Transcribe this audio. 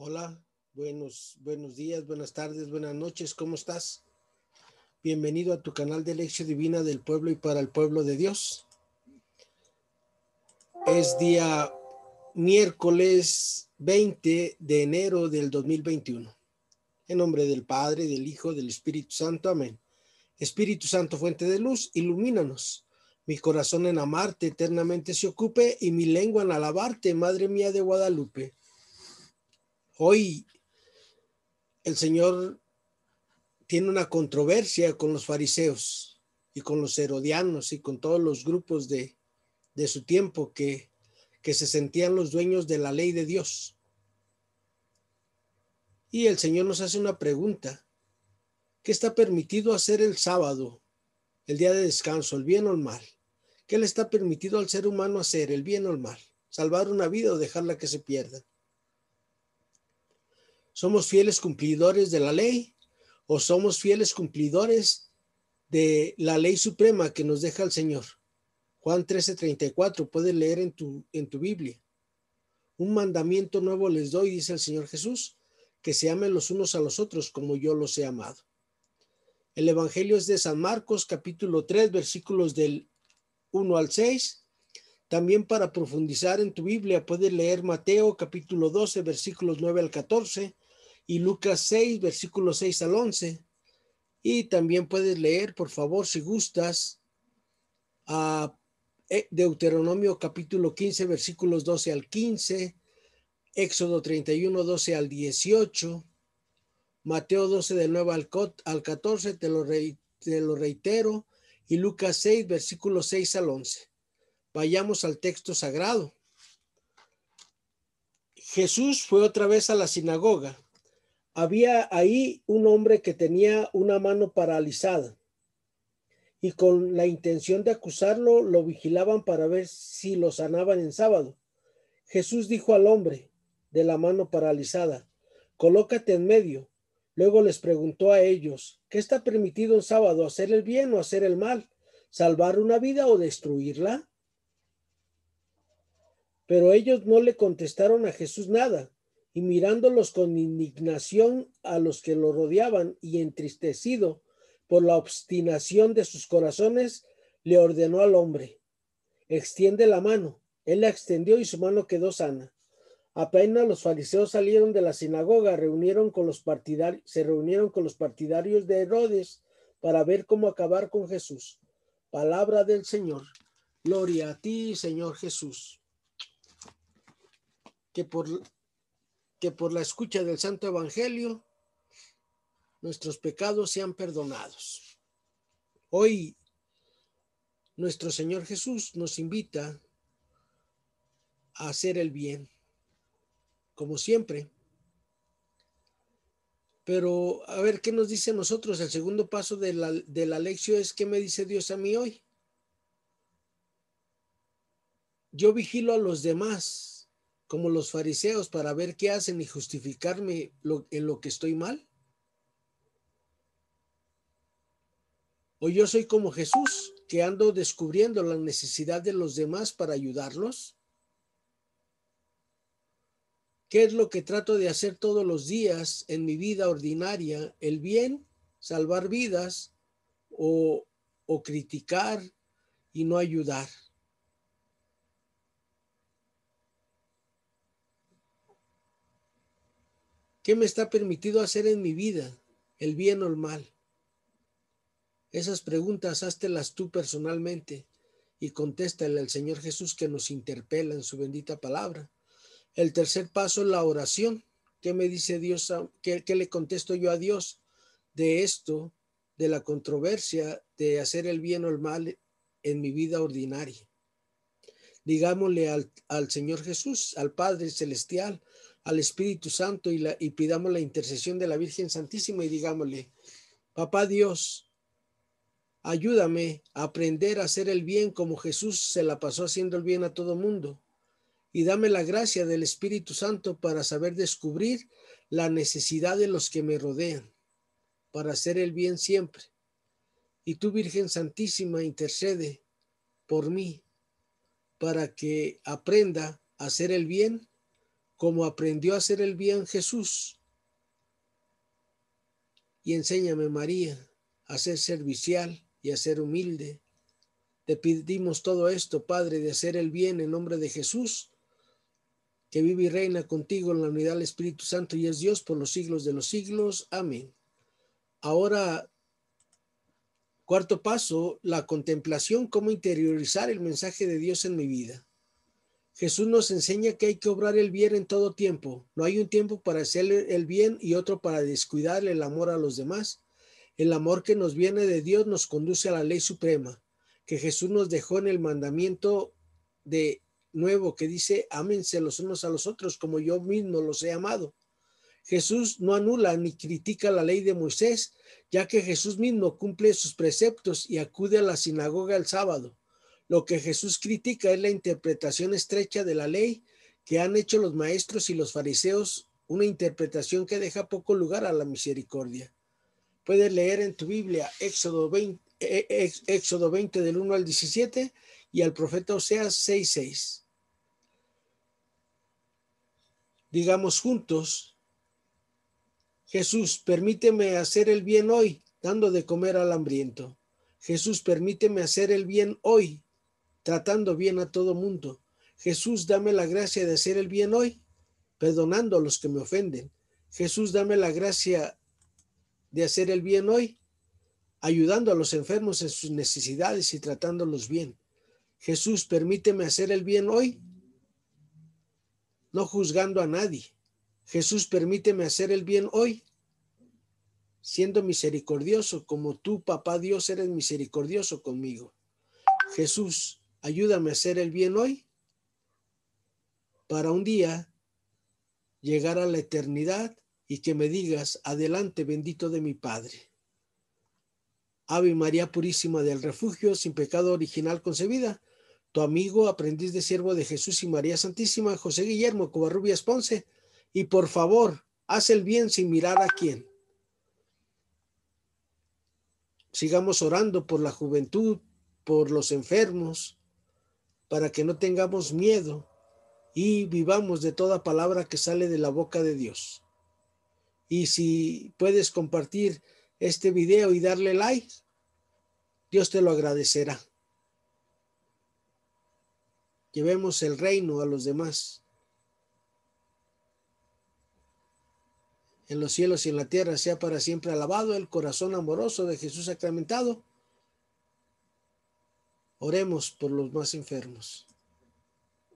Hola, buenos, buenos días, buenas tardes, buenas noches, ¿cómo estás? Bienvenido a tu canal de Lección Divina del Pueblo y para el Pueblo de Dios. Es día miércoles 20 de enero del 2021. En nombre del Padre, del Hijo, del Espíritu Santo. Amén. Espíritu Santo, fuente de luz, ilumínanos. Mi corazón en amarte eternamente se ocupe y mi lengua en alabarte, Madre mía de Guadalupe. Hoy el Señor tiene una controversia con los fariseos y con los herodianos y con todos los grupos de, de su tiempo que, que se sentían los dueños de la ley de Dios. Y el Señor nos hace una pregunta. ¿Qué está permitido hacer el sábado, el día de descanso, el bien o el mal? ¿Qué le está permitido al ser humano hacer, el bien o el mal? ¿Salvar una vida o dejarla que se pierda? ¿Somos fieles cumplidores de la ley o somos fieles cumplidores de la ley suprema que nos deja el Señor? Juan 13:34, puedes leer en tu, en tu Biblia. Un mandamiento nuevo les doy, dice el Señor Jesús, que se amen los unos a los otros como yo los he amado. El Evangelio es de San Marcos, capítulo 3, versículos del 1 al 6. También para profundizar en tu Biblia puedes leer Mateo, capítulo 12, versículos 9 al 14 y Lucas 6, versículos 6 al 11. Y también puedes leer, por favor, si gustas, a eh, Deuteronomio capítulo 15, versículos 12 al 15, Éxodo 31, 12 al 18, Mateo 12 del 9 al, al 14, te lo, te lo reitero, y Lucas 6, versículos 6 al 11. Vayamos al texto sagrado. Jesús fue otra vez a la sinagoga había ahí un hombre que tenía una mano paralizada y con la intención de acusarlo lo vigilaban para ver si lo sanaban en sábado. Jesús dijo al hombre de la mano paralizada, colócate en medio. Luego les preguntó a ellos, ¿qué está permitido en sábado, hacer el bien o hacer el mal, salvar una vida o destruirla? Pero ellos no le contestaron a Jesús nada y mirándolos con indignación a los que lo rodeaban y entristecido por la obstinación de sus corazones, le ordenó al hombre, extiende la mano. Él la extendió y su mano quedó sana. Apenas los fariseos salieron de la sinagoga, reunieron con los partidarios, se reunieron con los partidarios de Herodes para ver cómo acabar con Jesús. Palabra del Señor. Gloria a ti, Señor Jesús. Que por que por la escucha del Santo Evangelio nuestros pecados sean perdonados. Hoy nuestro Señor Jesús nos invita a hacer el bien, como siempre. Pero a ver qué nos dice nosotros. El segundo paso de la, de la lección es qué me dice Dios a mí hoy. Yo vigilo a los demás como los fariseos para ver qué hacen y justificarme en lo que estoy mal? ¿O yo soy como Jesús, que ando descubriendo la necesidad de los demás para ayudarlos? ¿Qué es lo que trato de hacer todos los días en mi vida ordinaria? ¿El bien, salvar vidas o, o criticar y no ayudar? ¿Qué me está permitido hacer en mi vida? ¿El bien o el mal? Esas preguntas háztelas tú personalmente y contéstale al Señor Jesús que nos interpela en su bendita palabra. El tercer paso es la oración. ¿Qué me dice Dios? ¿Qué, le contesto yo a Dios de esto, de la controversia de hacer el bien o el mal en mi vida ordinaria? Digámosle al Señor Jesús, al Padre Celestial, al Espíritu Santo y, la, y pidamos la intercesión de la Virgen Santísima y digámosle, Papá Dios, ayúdame a aprender a hacer el bien como Jesús se la pasó haciendo el bien a todo mundo. Y dame la gracia del Espíritu Santo para saber descubrir la necesidad de los que me rodean, para hacer el bien siempre. Y tú, Virgen Santísima, intercede por mí, para que aprenda a hacer el bien como aprendió a hacer el bien Jesús. Y enséñame, María, a ser servicial y a ser humilde. Te pedimos todo esto, Padre, de hacer el bien en nombre de Jesús, que vive y reina contigo en la unidad del Espíritu Santo y es Dios por los siglos de los siglos. Amén. Ahora, cuarto paso, la contemplación, cómo interiorizar el mensaje de Dios en mi vida. Jesús nos enseña que hay que obrar el bien en todo tiempo. No hay un tiempo para hacer el bien y otro para descuidar el amor a los demás. El amor que nos viene de Dios nos conduce a la ley suprema, que Jesús nos dejó en el mandamiento de nuevo que dice, ámense los unos a los otros como yo mismo los he amado. Jesús no anula ni critica la ley de Moisés, ya que Jesús mismo cumple sus preceptos y acude a la sinagoga el sábado. Lo que Jesús critica es la interpretación estrecha de la ley que han hecho los maestros y los fariseos, una interpretación que deja poco lugar a la misericordia. Puedes leer en tu Biblia Éxodo 20, eh, eh, Éxodo 20 del 1 al 17 y al profeta Oseas 6:6. Digamos juntos, Jesús, permíteme hacer el bien hoy, dando de comer al hambriento. Jesús, permíteme hacer el bien hoy, tratando bien a todo mundo. Jesús, dame la gracia de hacer el bien hoy, perdonando a los que me ofenden. Jesús, dame la gracia de hacer el bien hoy, ayudando a los enfermos en sus necesidades y tratándolos bien. Jesús, permíteme hacer el bien hoy, no juzgando a nadie. Jesús, permíteme hacer el bien hoy, siendo misericordioso como tú, papá Dios, eres misericordioso conmigo. Jesús, ayúdame a hacer el bien hoy para un día llegar a la eternidad y que me digas, adelante bendito de mi Padre. Ave María Purísima del Refugio, sin pecado original concebida, tu amigo, aprendiz de siervo de Jesús y María Santísima, José Guillermo Covarrubias Ponce, y por favor, haz el bien sin mirar a quién. Sigamos orando por la juventud, por los enfermos, para que no tengamos miedo y vivamos de toda palabra que sale de la boca de Dios. Y si puedes compartir este video y darle like, Dios te lo agradecerá. Llevemos el reino a los demás. En los cielos y en la tierra sea para siempre alabado el corazón amoroso de Jesús sacramentado Oremos por los más enfermos.